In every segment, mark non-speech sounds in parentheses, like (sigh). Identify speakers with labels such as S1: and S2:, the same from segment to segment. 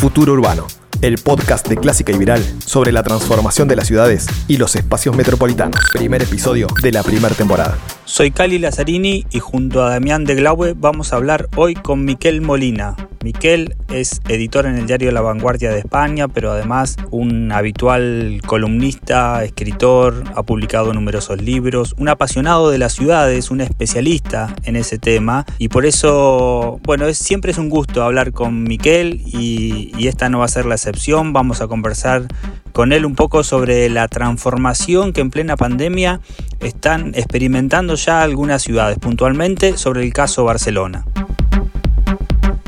S1: Futuro Urbano, el podcast de Clásica y Viral sobre la transformación de las ciudades y los espacios metropolitanos. Primer episodio de la primera temporada.
S2: Soy Cali Lazzarini y junto a Damián de Glaube vamos a hablar hoy con Miquel Molina. Miquel es editor en el diario La Vanguardia de España, pero además un habitual columnista, escritor, ha publicado numerosos libros, un apasionado de las ciudades, un especialista en ese tema y por eso, bueno, es, siempre es un gusto hablar con Miquel y, y esta no va a ser la excepción. Vamos a conversar con él un poco sobre la transformación que en plena pandemia están experimentando ya algunas ciudades, puntualmente sobre el caso Barcelona.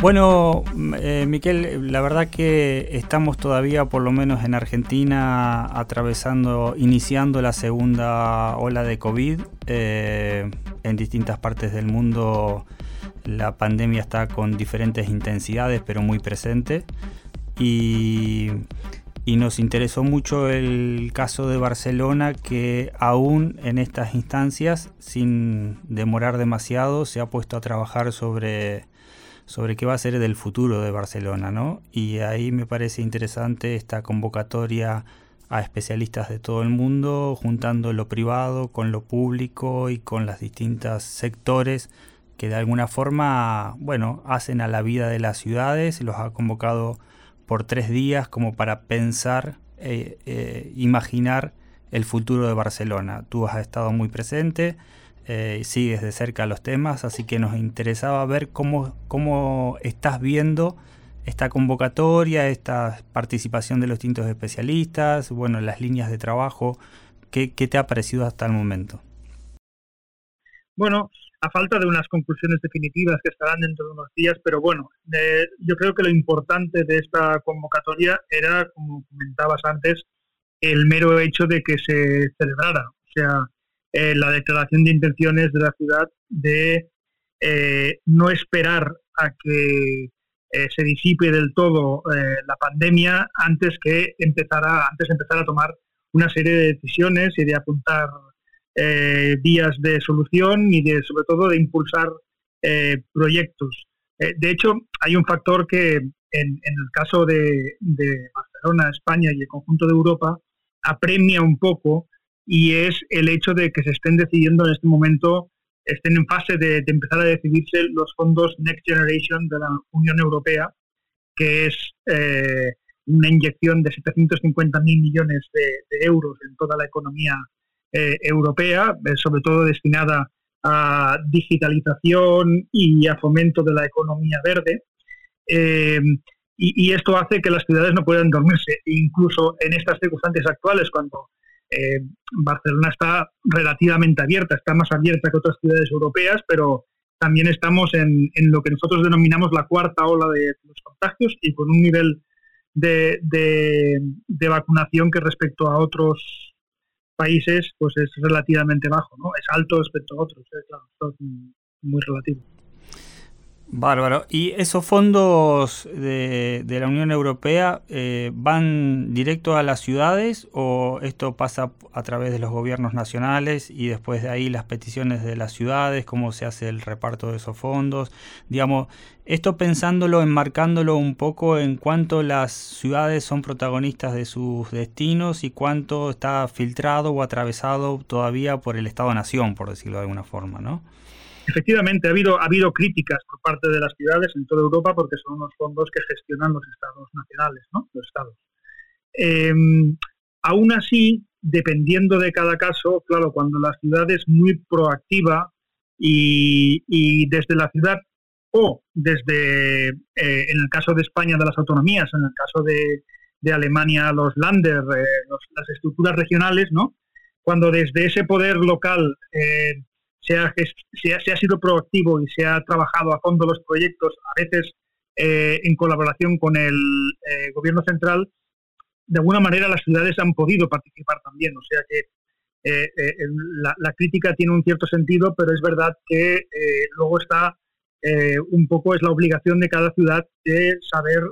S2: Bueno, eh, Miquel, la verdad que estamos todavía, por lo menos en Argentina, atravesando, iniciando la segunda ola de COVID. Eh, en distintas partes del mundo la pandemia está con diferentes intensidades, pero muy presente. Y y nos interesó mucho el caso de Barcelona que aún en estas instancias, sin demorar demasiado, se ha puesto a trabajar sobre, sobre qué va a ser del futuro de Barcelona, ¿no? Y ahí me parece interesante esta convocatoria a especialistas de todo el mundo, juntando lo privado con lo público y con los distintos sectores que de alguna forma, bueno, hacen a la vida de las ciudades, los ha convocado por tres días como para pensar, eh, eh, imaginar el futuro de Barcelona. Tú has estado muy presente, eh, sigues de cerca los temas, así que nos interesaba ver cómo, cómo estás viendo esta convocatoria, esta participación de los distintos especialistas, bueno, las líneas de trabajo, ¿qué, qué te ha parecido hasta el momento?
S3: Bueno, a falta de unas conclusiones definitivas que estarán dentro de unos días, pero bueno, eh, yo creo que lo importante de esta convocatoria era, como comentabas antes, el mero hecho de que se celebrara, o sea, eh, la declaración de intenciones de la ciudad de eh, no esperar a que se disipe del todo la pandemia antes que empezara, antes de empezar a tomar una serie de decisiones y de apuntar eh, vías de solución y de, sobre todo de impulsar eh, proyectos. Eh, de hecho, hay un factor que en, el caso de, Barcelona, España y el conjunto de Europa apremia un poco y es el hecho de que se estén decidiendo en este momento, estén en fase de, empezar a decidirse los fondos Next Generation de la Unión Europea, que es una inyección de 750.000 millones de, euros en toda la economía eh, europea, eh, sobre todo destinada a digitalización y a fomento de la economía verde. Eh, y, esto hace que las ciudades no puedan dormirse, incluso en estas circunstancias actuales, cuando Barcelona está relativamente abierta, está más abierta que otras ciudades europeas, pero también estamos en, lo que nosotros denominamos la cuarta ola de los contagios y con un nivel de, vacunación que respecto a otros países pues es relativamente bajo, ¿no? Es alto respecto a otros, ¿eh? claro, es muy relativo.
S2: Bárbaro. ¿Y esos fondos de, la Unión Europea eh, van directo a las ciudades o esto pasa a través de los gobiernos nacionales y después de ahí las peticiones de las ciudades, cómo se hace el reparto de esos fondos? Digamos, esto pensándolo, enmarcándolo un poco en cuánto las ciudades son protagonistas de sus destinos y cuánto está filtrado o atravesado todavía por el Estado-Nación, por decirlo de alguna forma, ¿no?
S3: Efectivamente, ha habido, ha habido críticas por parte de las ciudades en toda Europa porque son unos fondos que gestionan los estados nacionales, ¿no? Los estados. Em, aún así, dependiendo de cada caso, claro, cuando la ciudad es muy proactiva y, desde la ciudad o desde, eh, en el caso de España, de las autonomías, en el caso de, Alemania, los Länder, eh, las estructuras regionales, ¿no? Cuando desde ese poder local eh, se ha, se, ha, sido proactivo y se ha trabajado a fondo los proyectos, a veces eh, en colaboración con el eh, gobierno central, de alguna manera las ciudades han podido participar también. O sea que eh, la, crítica tiene un cierto sentido, pero es verdad que luego está un poco es la obligación de cada ciudad de saber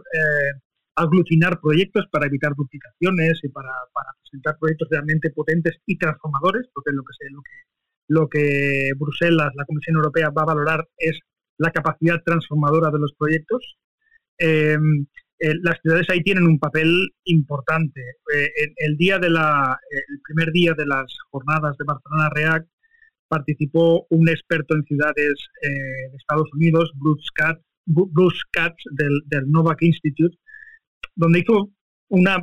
S3: aglutinar proyectos para evitar duplicaciones y para, presentar proyectos realmente potentes y transformadores, porque es lo que, se, lo que lo que Bruselas, la Comisión Europea, va a valorar es la capacidad transformadora de los proyectos. Em, las ciudades ahí tienen un papel importante. el, día de primer día de las jornadas de Barcelona React participó un experto en ciudades de Estados Unidos, Bruce Katz, del Novak Institute, donde hizo una,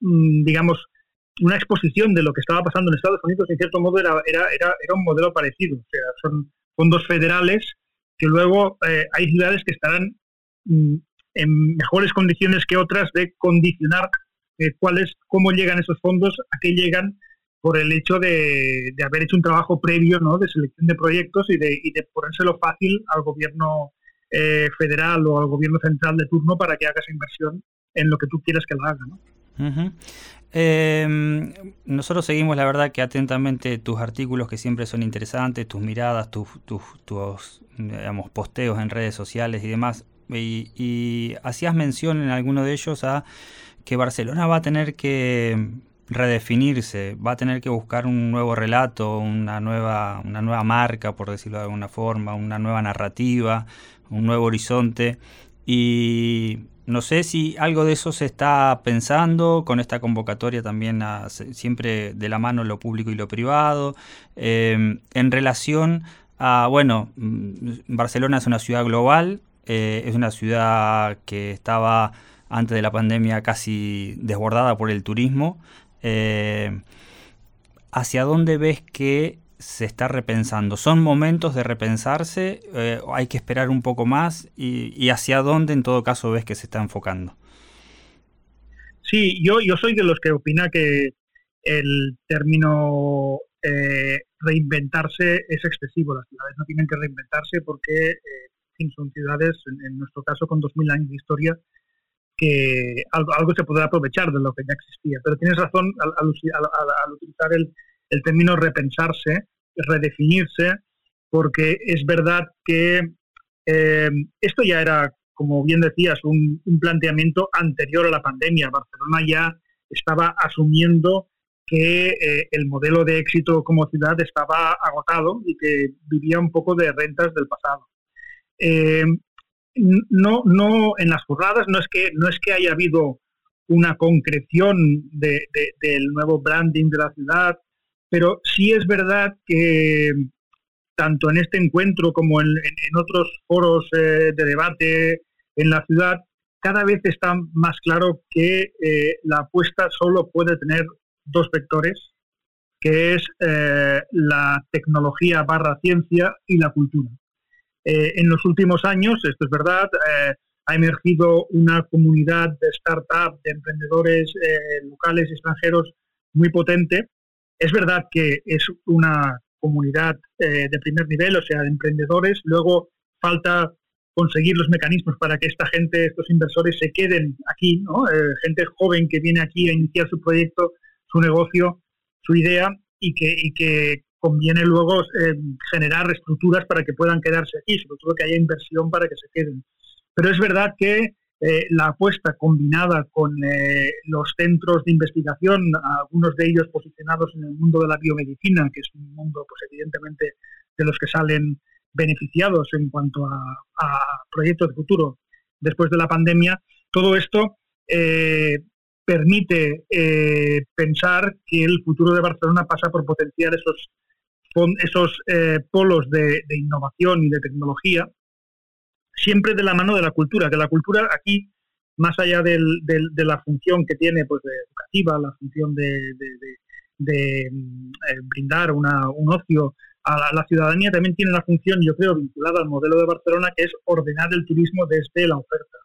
S3: mm, digamos, una exposición de lo que estaba pasando en Estados Unidos, en cierto modo era, era, era, era un modelo parecido. O sea, son fondos federales que luego eh, hay ciudades que estarán mm, en mejores condiciones que otras de condicionar eh, cuáles, cómo llegan esos fondos, a qué llegan por el hecho de, de, haber hecho un trabajo previo ¿no? de selección de proyectos y de, y de ponérselo fácil al gobierno eh, federal o al gobierno central de turno para que haga esa inversión en lo que tú quieras que lo haga.
S2: Em, nosotros seguimos, la verdad, que atentamente tus artículos que siempre son interesantes, tus miradas, tus, tus, digamos, posteos en redes sociales y demás. Y, hacías mención en alguno de ellos a que Barcelona va a tener que redefinirse, va a tener que buscar un nuevo relato, una nueva, una nueva marca, por decirlo de alguna forma, una nueva narrativa, un nuevo horizonte. Y no sé si algo de eso se está pensando con esta convocatoria también siempre de la mano lo público y lo privado, em, en relación a, bueno, mm, Barcelona es una ciudad global, eh, es una ciudad que estaba antes de la pandemia casi desbordada por el turismo. Eh, ¿Hacia dónde ves que se está repensando? ¿Son momentos de repensarse? Eh, ¿Hay que esperar un poco más? Y, hacia dónde en todo caso ves que se está enfocando?
S3: Sí, yo, yo soy de los que opina que el término eh, reinventarse es excesivo. Las ciudades no tienen que reinventarse porque eh, son ciudades, en, nuestro caso con 2.000 años de historia, que algo, se podrá aprovechar de lo que ya existía. Pero tienes razón al, utilizar el, el término repensarse redefinirse, porque es verdad que eh, esto ya era, como bien decías, un, planteamiento anterior a la pandemia. Barcelona ya estaba asumiendo que eh, el modelo de éxito como ciudad estaba agotado y que vivía un poco de rentas del pasado. Eh, no, no, en las jornadas no es que no es que haya habido una concreción del nuevo branding de la ciudad pero sí es verdad que tanto en este encuentro como en, otros foros eh, de debate en la ciudad, cada vez está más claro que eh, la apuesta solo puede tener dos vectores, que es eh, la tecnología barra ciencia y la cultura. en los últimos años, esto es verdad, ha emergido una comunidad de startups, de emprendedores locales y extranjeros muy potente, es verdad que es una comunidad eh, de primer nivel, o sea, de emprendedores. Luego falta conseguir los mecanismos para que esta gente, estos inversores, se queden aquí, ¿no? Eh, gente joven que viene aquí a iniciar su proyecto, su negocio, su idea y que, conviene luego eh, generar estructuras para que puedan quedarse aquí, sobre todo que haya inversión para que se queden. Pero es verdad que eh, la apuesta combinada con eh, los centros de investigación, algunos de ellos posicionados en el mundo de la biomedicina, que es un mundo, pues evidentemente, de los que salen beneficiados en cuanto a, proyectos de futuro después de la pandemia, todo esto eh, permite pensar que el futuro de Barcelona pasa por potenciar esos, esos polos de innovación y de tecnología siempre de la mano de la cultura, que la cultura aquí, más allá de la función que tiene pues, educativa, la función de, mm, eh, brindar un ocio a la, ciudadanía, también tiene la función, yo creo, vinculada al modelo de Barcelona, que es ordenar el turismo desde la oferta.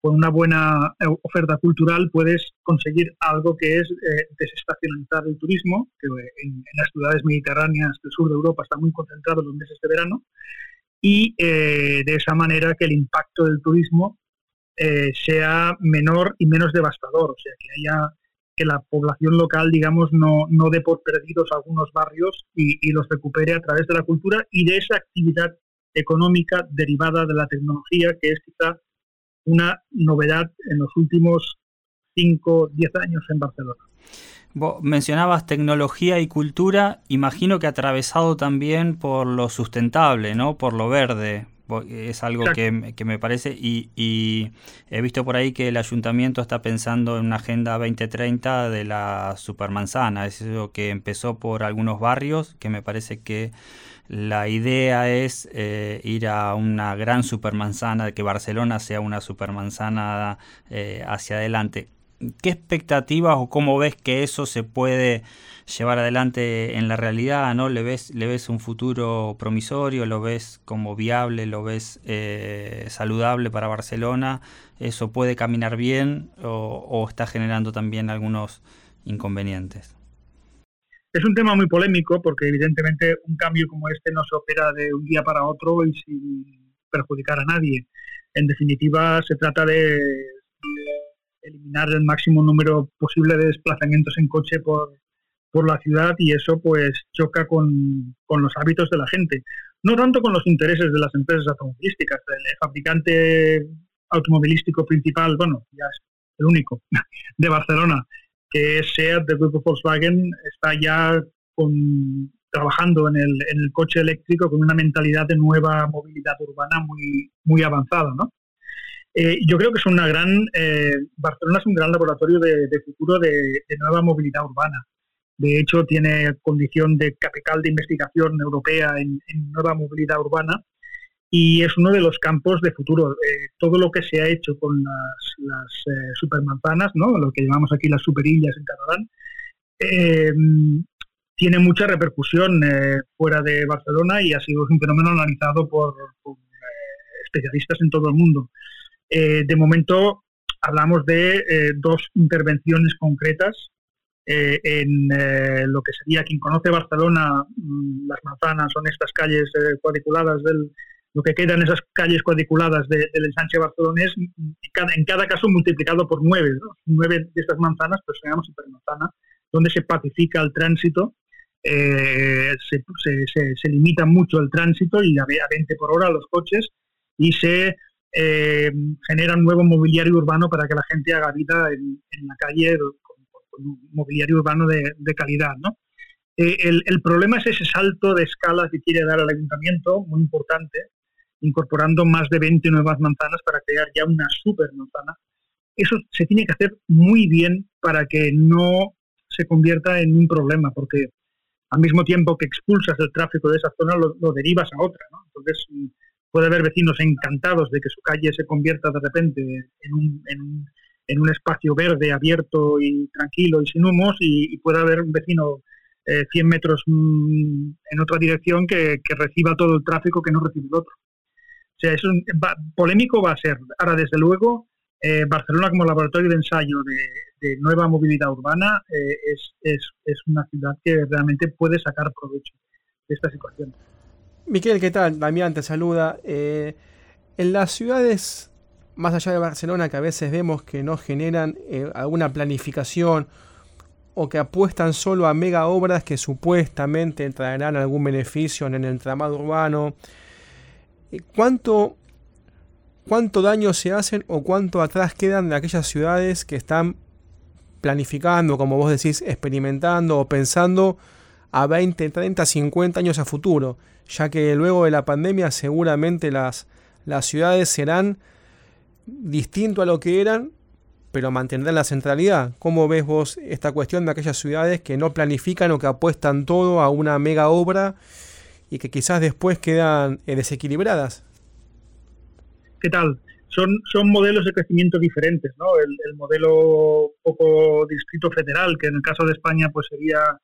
S3: Con una buena eh, oferta cultural puedes conseguir algo que es eh, desestacionalizar el turismo, que en, en, las ciudades mediterráneas del sur de Europa está muy concentrado en los meses de verano, y eh, de esa manera que el impacto del turismo eh, sea menor y menos devastador, o sea, que haya que la población local, digamos, no, no dé por perdidos algunos barrios y, los recupere a través de la cultura y de esa actividad económica derivada de la tecnología, que es quizá una novedad en los últimos 5, 10 años en Barcelona
S2: mencionabas tecnología y cultura, imagino que atravesado también por lo sustentable, ¿no? Por lo verde. Es algo que, me parece y, he visto por ahí que el ayuntamiento está pensando en una agenda 2030 de la supermanzana. Es eso que empezó por algunos barrios, que me parece que la idea es eh, ir a una gran supermanzana, que Barcelona sea una supermanzana eh, hacia adelante. ¿Qué expectativas o cómo ves que eso se puede llevar adelante en la realidad? ¿no? ¿Le, ves, ¿Le ves un futuro promisorio? ¿Lo ves como viable? ¿Lo ves eh, saludable para Barcelona? ¿Eso puede caminar bien o, está generando también algunos inconvenientes?
S3: Es un tema muy polémico porque evidentemente un cambio como este no se opera de un día para otro y sin perjudicar a nadie. En definitiva, se trata de eliminar el máximo número posible de desplazamientos en coche por, por la ciudad y eso pues choca con, con, los hábitos de la gente. No tanto con los intereses de las empresas automovilísticas. El fabricante automovilístico principal, bueno, ya es el único, (laughs) de Barcelona, que es SEAT del grupo Volkswagen, está ya con, trabajando en el, en el coche eléctrico con una mentalidad de nueva movilidad urbana muy, muy avanzada, ¿no? Eh, yo creo que es una gran, eh, Barcelona es un gran laboratorio de, futuro de, nueva movilidad urbana. De hecho, tiene condición de capital de investigación europea en, nueva movilidad urbana y es uno de los campos de futuro. Eh, todo lo que se ha hecho con las, las supermanzanas, ¿no? lo que llamamos aquí las superillas en catalán, tiene mucha repercusión fuera de Barcelona y ha sido un fenómeno analizado por especialistas en todo el mundo. Eh, de momento hablamos de eh, dos intervenciones concretas eh, en lo que sería, quien conoce Barcelona, mm, las manzanas son estas calles cuadriculadas del, lo que quedan esas calles cuadriculadas del ensanche barcelonés, en cada, caso multiplicado por nueve, nueve de estas manzanas, pues se llama supermanzana, donde se pacifica el tránsito, se, se, limita mucho el tránsito y a 20 por hora los coches y se eh, genera un nuevo mobiliario urbano para que la gente haga vida en, la calle con, un mobiliario urbano de, calidad. ¿no? Eh, el, problema es ese salto de escala que quiere dar el ayuntamiento, muy importante, incorporando más de 20 nuevas manzanas para crear ya una super manzana. Eso se tiene que hacer muy bien para que no se convierta en un problema, porque al mismo tiempo que expulsas el tráfico de esa zona, lo, lo derivas a otra. ¿no? Entonces, puede haber vecinos encantados de que su calle se convierta de repente en un, en un, espacio verde, abierto y tranquilo y sin humos, y, puede haber un vecino 100 eh, metros mm, en otra dirección que, reciba todo el tráfico que no recibe el otro. O sea, es un, polémico va a ser. Ahora, desde luego, eh, Barcelona como laboratorio de ensayo de, nueva movilidad urbana eh, es, es, es una ciudad que realmente puede sacar provecho de esta situación.
S4: Miquel, ¿qué tal? Damián te saluda. Eh, en las ciudades más allá de Barcelona que a veces vemos que no generan eh, alguna planificación o que apuestan solo a mega obras que supuestamente traerán algún beneficio en el entramado urbano, eh, ¿cuánto, ¿cuánto daño se hacen o cuánto atrás quedan de aquellas ciudades que están planificando, como vos decís, experimentando o pensando a 20, 30, 50 años a futuro? ya que luego de la pandemia seguramente las, las ciudades serán distinto a lo que eran, pero mantendrán la centralidad. ¿Cómo ves vos esta cuestión de aquellas ciudades que no planifican o que apuestan todo a una mega obra y que quizás después quedan eh, desequilibradas?
S3: ¿Qué tal? Son, son modelos de crecimiento diferentes, ¿no? El, el, modelo poco distrito federal, que en el caso de España pues sería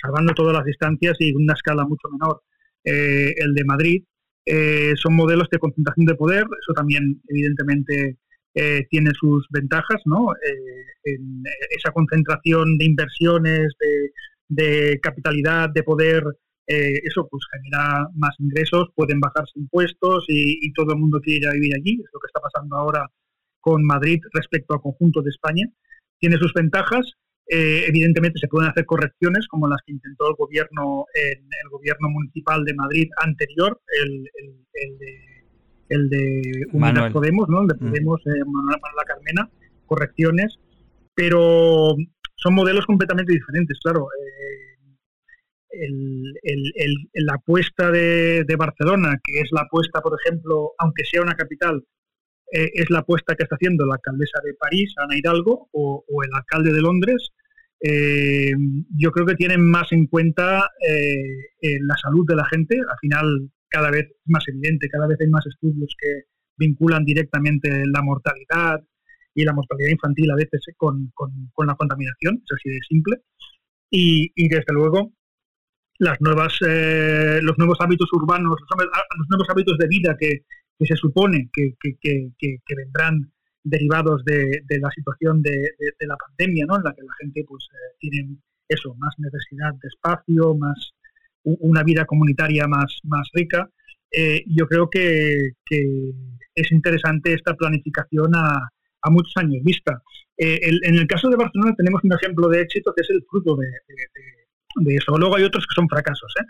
S3: salvando todas las distancias y una escala mucho menor. Eh, el de Madrid, eh, son modelos de concentración de poder, eso también evidentemente eh, tiene sus ventajas, ¿no? En esa concentración de inversiones, de, capitalidad, de poder, eso pues genera más ingresos, pueden bajarse impuestos y, todo el mundo quiere ir a vivir allí, es lo que está pasando ahora con Madrid respecto al conjunto de España. Tiene sus ventajas, eh, evidentemente se pueden hacer correcciones como las que intentó el gobierno en el gobierno municipal de Madrid anterior, el, el, de, el de Podemos, ¿no? El de. Podemos, eh, Manuel, Carmena, correcciones, pero son modelos completamente diferentes, claro. la apuesta de, Barcelona, que es la apuesta, por ejemplo, aunque sea una capital, eh, es la apuesta que está haciendo la alcaldesa de París, Ana Hidalgo, o, el alcalde de Londres, eh, yo creo que tienen más en cuenta eh, la salud de la gente. Al final, cada vez más evidente, cada vez hay más estudios que vinculan directamente la mortalidad y la mortalidad infantil a veces con, la contaminación, es así de simple. Y, y desde luego, las nuevas, eh, los nuevos hábitos urbanos, los, nuevos hábitos de vida que, se supone que, vendrán derivados de, la situación de, la pandemia, ¿no? en la que la gente pues, eh, tiene eso, más necesidad de espacio, más una vida comunitaria más, más rica. Eh, yo creo que, es interesante esta planificación a, a muchos años vista. en el caso de Barcelona tenemos un ejemplo de éxito que es el fruto de, de eso. Luego hay otros que son fracasos, ¿eh?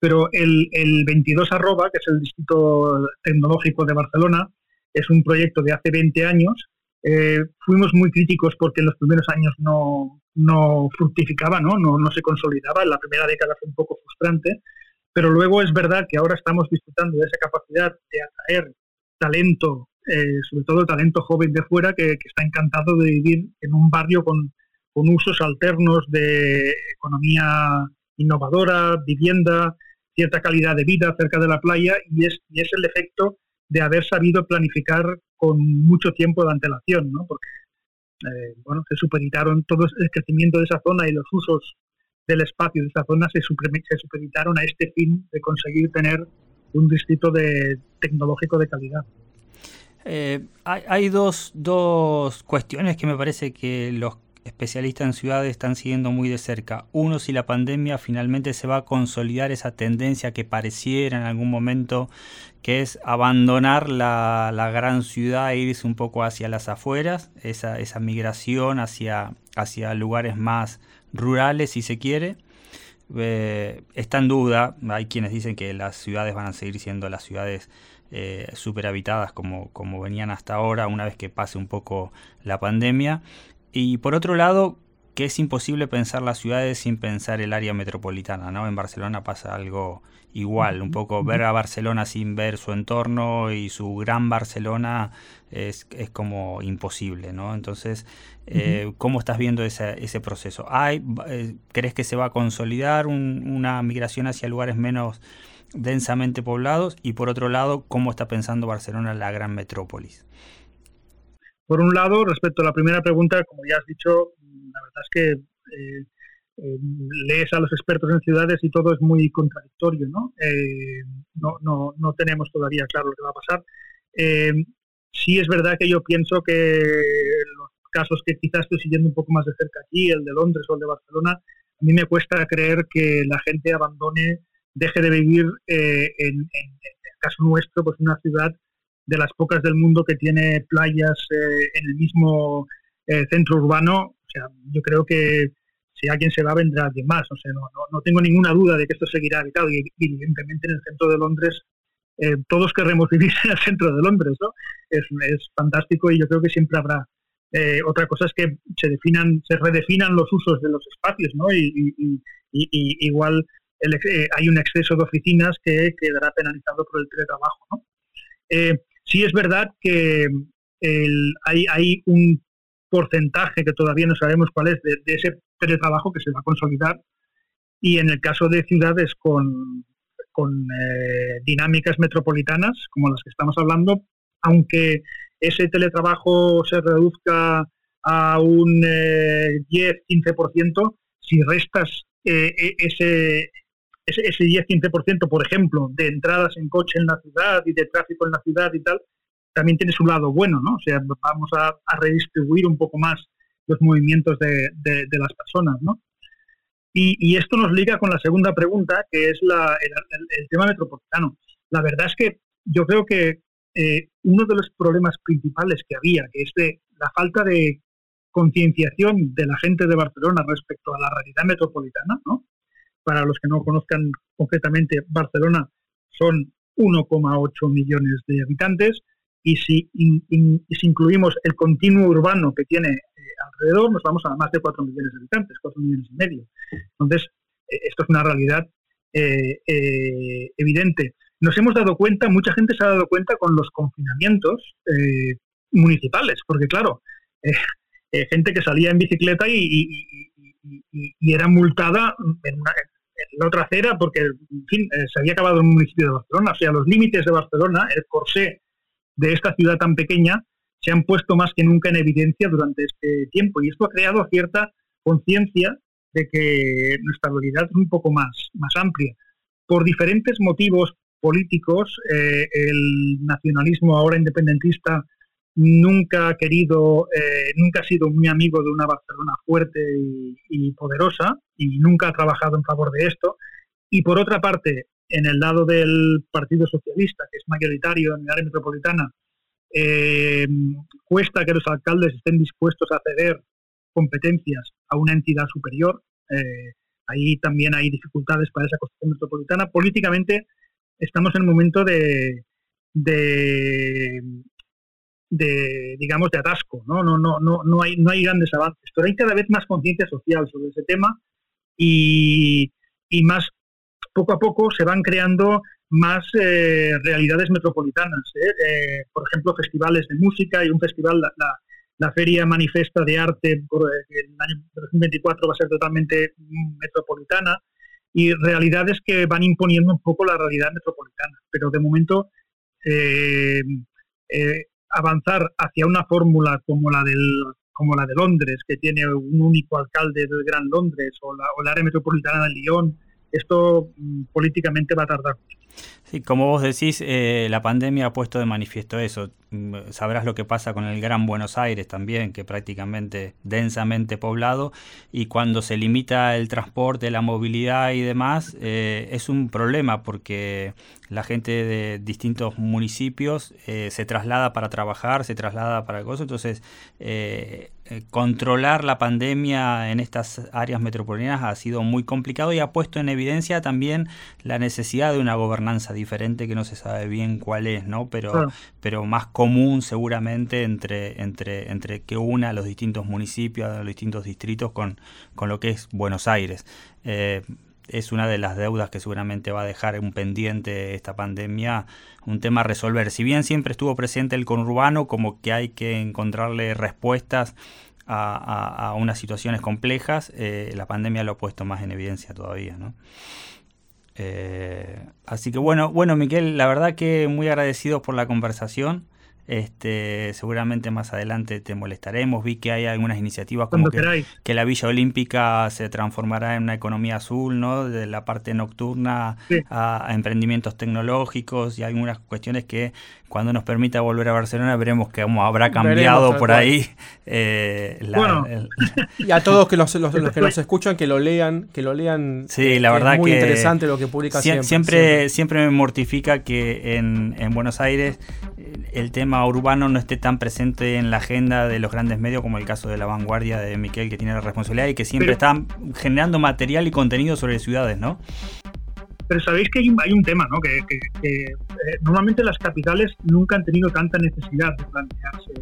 S3: Pero el, el 22 arroba, que es el Distrito Tecnológico de Barcelona, es un proyecto de hace 20 años. Eh, fuimos muy críticos porque en los primeros años no, no fructificaba, ¿no? ¿no? No, se consolidaba. En la primera década fue un poco frustrante, pero luego es verdad que ahora estamos disfrutando de esa capacidad de atraer talento, eh, sobre todo talento joven de fuera, que, que, está encantado de vivir en un barrio con, con usos alternos de economía innovadora, vivienda, cierta calidad de vida cerca de la playa y es, y es el efecto de haber sabido planificar con mucho tiempo de antelación, ¿no? porque eh, bueno, se supeditaron todo el crecimiento de esa zona y los usos del espacio de esa zona se, se supeditaron a este fin de conseguir tener un distrito de, tecnológico de calidad.
S2: Eh, hay, hay dos, dos cuestiones que me parece que los especialistas en ciudades están siguiendo muy de cerca. Uno, si la pandemia finalmente se va a consolidar esa tendencia que pareciera en algún momento, que es abandonar la, gran ciudad e irse un poco hacia las afueras, esa, esa migración hacia, hacia lugares más rurales, si se quiere. Eh, está en duda, hay quienes dicen que las ciudades van a seguir siendo las ciudades eh, superhabitadas como, como venían hasta ahora, una vez que pase un poco la pandemia. Y por otro lado, que es imposible pensar las ciudades sin pensar el área metropolitana, ¿no? En Barcelona pasa algo igual, un poco ver a Barcelona sin ver su entorno y su gran Barcelona es, es como imposible, ¿no? Entonces, eh, ¿cómo estás viendo ese, ese proceso? ¿Hay, eh, ¿Crees que se va a consolidar una migración hacia lugares menos densamente poblados? Y por otro lado, ¿cómo está pensando Barcelona la gran metrópolis?
S3: Por un lado, respecto a la primera pregunta, como ya has dicho, la verdad es que eh, eh, lees a los expertos en ciudades y todo es muy contradictorio, ¿no? Eh, no, no, no, tenemos todavía claro lo que va a pasar. sí es verdad que yo pienso que los casos que quizás estoy siguiendo un poco más de cerca aquí, el de Londres o el de Barcelona, a mí me cuesta creer que la gente abandone, deje de vivir, en, en, el caso nuestro, pues una ciudad de las pocas del mundo que tiene playas eh, en el mismo eh, centro urbano. O sea, yo creo que si alguien se va, vendrá alguien más. O sea, no, no, tengo ninguna duda de que esto seguirá habitado. Y, evidentemente en el centro de Londres, eh, todos queremos (laughs) vivir en el centro de Londres, ¿no? Es, es fantástico y yo creo que siempre habrá. otra cosa es que se definan, se redefinan los usos de los espacios, ¿no? Y, igual hay un exceso de oficinas que quedará penalizado por el teletrabajo, ¿no? Sí es verdad que hay, un porcentaje que todavía no sabemos cuál es de, ese teletrabajo que se va a consolidar y en el caso de ciudades con, eh, dinámicas metropolitanas como las que estamos hablando, aunque ese teletrabajo se reduzca a un 10-15%, eh, si restas eh, e, ese, ese, ese 10-15%, por ejemplo, de entradas en coche en la ciudad y de tráfico en la ciudad y tal, también tiene su lado bueno, ¿no? O sea, vamos a, redistribuir un poco más los movimientos de, las personas, ¿no? Y, esto nos liga con la segunda pregunta, que es la, el, tema metropolitano. La verdad es que yo creo que eh, uno de los problemas principales que había, que es de la falta de concienciación de la gente de Barcelona respecto a la realidad metropolitana, ¿no? Para los que no conozcan concretamente, Barcelona son 1,8 millones de habitantes y si, incluimos el continuo urbano que tiene eh, alrededor, nos vamos a más de 4 millones de habitantes, 4 millones y medio. Entonces, esto es una realidad evidente. Nos hemos dado cuenta, mucha gente se ha dado cuenta con los confinamientos municipales, porque claro, gente que salía en bicicleta y, era multada en, la otra acera porque, en fin, se había acabado el municipio de Barcelona. O sea, los límites de Barcelona, el corsé de esta ciudad tan pequeña se han puesto más que nunca en evidencia durante este tiempo y esto ha creado cierta conciencia de que nuestra realidad es un poco más, más amplia. Por diferentes motivos políticos, eh, el nacionalismo ahora independentista nunca ha querido, eh, nunca ha sido muy amigo de una Barcelona fuerte y, poderosa y nunca ha trabajado en favor de esto. Y por otra parte, en el lado del Partido Socialista, que es mayoritario en el área metropolitana, eh, cuesta que los alcaldes estén dispuestos a ceder competencias a una entidad superior. Eh, ahí también hay dificultades para esa construcción metropolitana. Políticamente estamos en un momento de, digamos, de atasco. ¿no? No, no, no, no, hay, no hay grandes avances, pero hay cada vez más conciencia social sobre ese tema y, y más poco a poco se van creando más eh, realidades metropolitanas. ¿eh? Eh, por ejemplo, festivales de música y un festival, la, Feria Manifesta de Arte por el año 2024 va a ser totalmente metropolitana y realidades que van imponiendo un poco la realidad metropolitana. Pero de momento, avanzar hacia una fórmula como la del como la de Londres, que tiene un único alcalde del Gran Londres, o la, o la área metropolitana de Lyon, esto mm, políticamente va a tardar
S2: Sí, como vos decís, eh, la pandemia ha puesto de manifiesto eso. Mm, sabrás lo que pasa con el Gran Buenos Aires también, que prácticamente densamente poblado, y cuando se limita el transporte, la movilidad y demás, eh, es un problema porque la gente de distintos municipios eh, se traslada para trabajar, se traslada para cosas, entonces controlar la pandemia en estas áreas metropolitanas ha sido muy complicado y ha puesto en evidencia también la necesidad de una gobernanza diferente que no se sabe bien cuál es, ¿no? Pero, pero más común seguramente entre, entre, entre que una los distintos municipios, los distintos distritos con, con lo que es Buenos Aires. Eh, es una de las deudas que seguramente va a dejar un pendiente esta pandemia, un tema a resolver. Si bien siempre estuvo presente el conurbano, como que hay que encontrarle respuestas a, unas situaciones complejas, eh, la pandemia lo ha puesto más en evidencia todavía, ¿no? Eh, así que bueno, bueno, Miquel, la verdad que muy agradecidos por la conversación. Este, seguramente más adelante te molestaremos. Vi que hay algunas iniciativas como que, la Villa Olímpica se transformará en una economía azul, ¿no? De la parte nocturna a, emprendimientos tecnológicos y algunas cuestiones que cuando nos permita volver a Barcelona veremos que habrá cambiado por ahí.
S4: Eh, bueno. (laughs) y a todos que los, que nos escuchan que lo lean, que lo lean.
S2: Sí, la verdad
S4: es muy
S2: que
S4: interesante lo que publica siempre.
S2: Siempre, siempre, me mortifica que en, en Buenos Aires el tema urbano no esté tan presente en la agenda de los grandes medios como el caso de la vanguardia de Miquel que tiene la responsabilidad y que siempre está generando material y contenido sobre ciudades, ¿no?
S3: Pero sabéis que hay un, tema, ¿no? Que, eh, normalmente las capitales nunca han tenido tanta necesidad de plantearse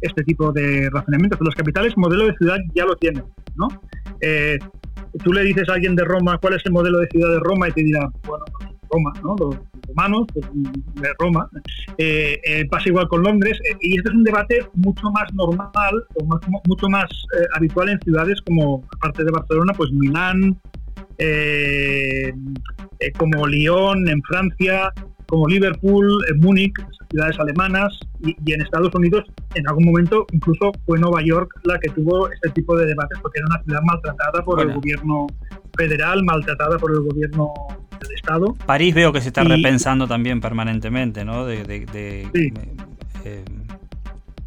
S3: este tipo de razonamientos. Las capitales, modelo de ciudad ya lo tienen, ¿no? Eh, tú le dices a alguien de Roma cuál es el modelo de ciudad de Roma y te dirá, bueno, pues Roma, ¿no? Los romanos pues, de Roma. Eh, pasa igual con Londres y este es un debate mucho más normal o mucho más habitual en ciudades como, aparte de Barcelona, pues Milán, eh, eh, como Lyon en Francia, como Liverpool, en Múnich, ciudades alemanas, y, en Estados Unidos en algún momento incluso fue Nueva York la que tuvo este tipo de debates porque era una ciudad maltratada por el gobierno federal, maltratada por el gobierno del Estado.
S2: París veo que se está repensando también permanentemente, ¿no? De, sí.
S3: Eh,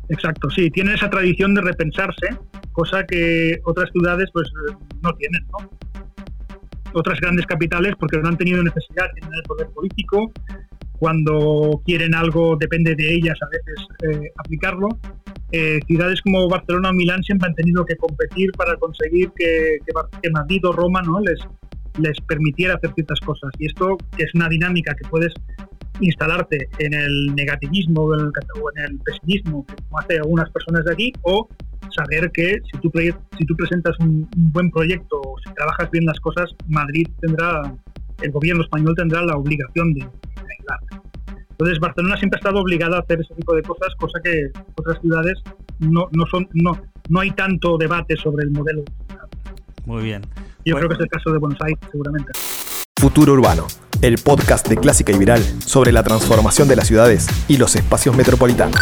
S3: Exacto, sí, tiene esa tradición de repensarse, cosa que otras ciudades pues no tienen, ¿no? Otras grandes capitales porque no han tenido necesidad, tienen el poder político, cuando quieren algo depende de ellas a veces eh, aplicarlo. Eh, ciudades como Barcelona o Milán siempre han tenido que competir para conseguir que, que, Madrid o Roma ¿no? les, les permitiera hacer ciertas cosas. Y esto, que es una dinámica que puedes instalarte en el negativismo o en el, pesimismo, como hace algunas personas de aquí, o saber que si tú, si tú presentas un, buen proyecto o si trabajas bien las cosas, Madrid tendrá, el gobierno español tendrá la obligación de, ayudarte. Entonces Barcelona siempre ha estado obligada a hacer ese tipo de cosas, cosa que otras ciudades no, no son, no, no hay tanto debate sobre el modelo.
S2: Muy bien.
S3: Yo creo que es el caso de Buenos Aires, seguramente.
S1: Futuro Urbano, el podcast de Clásica y Viral sobre la transformación de las ciudades y los espacios metropolitanos.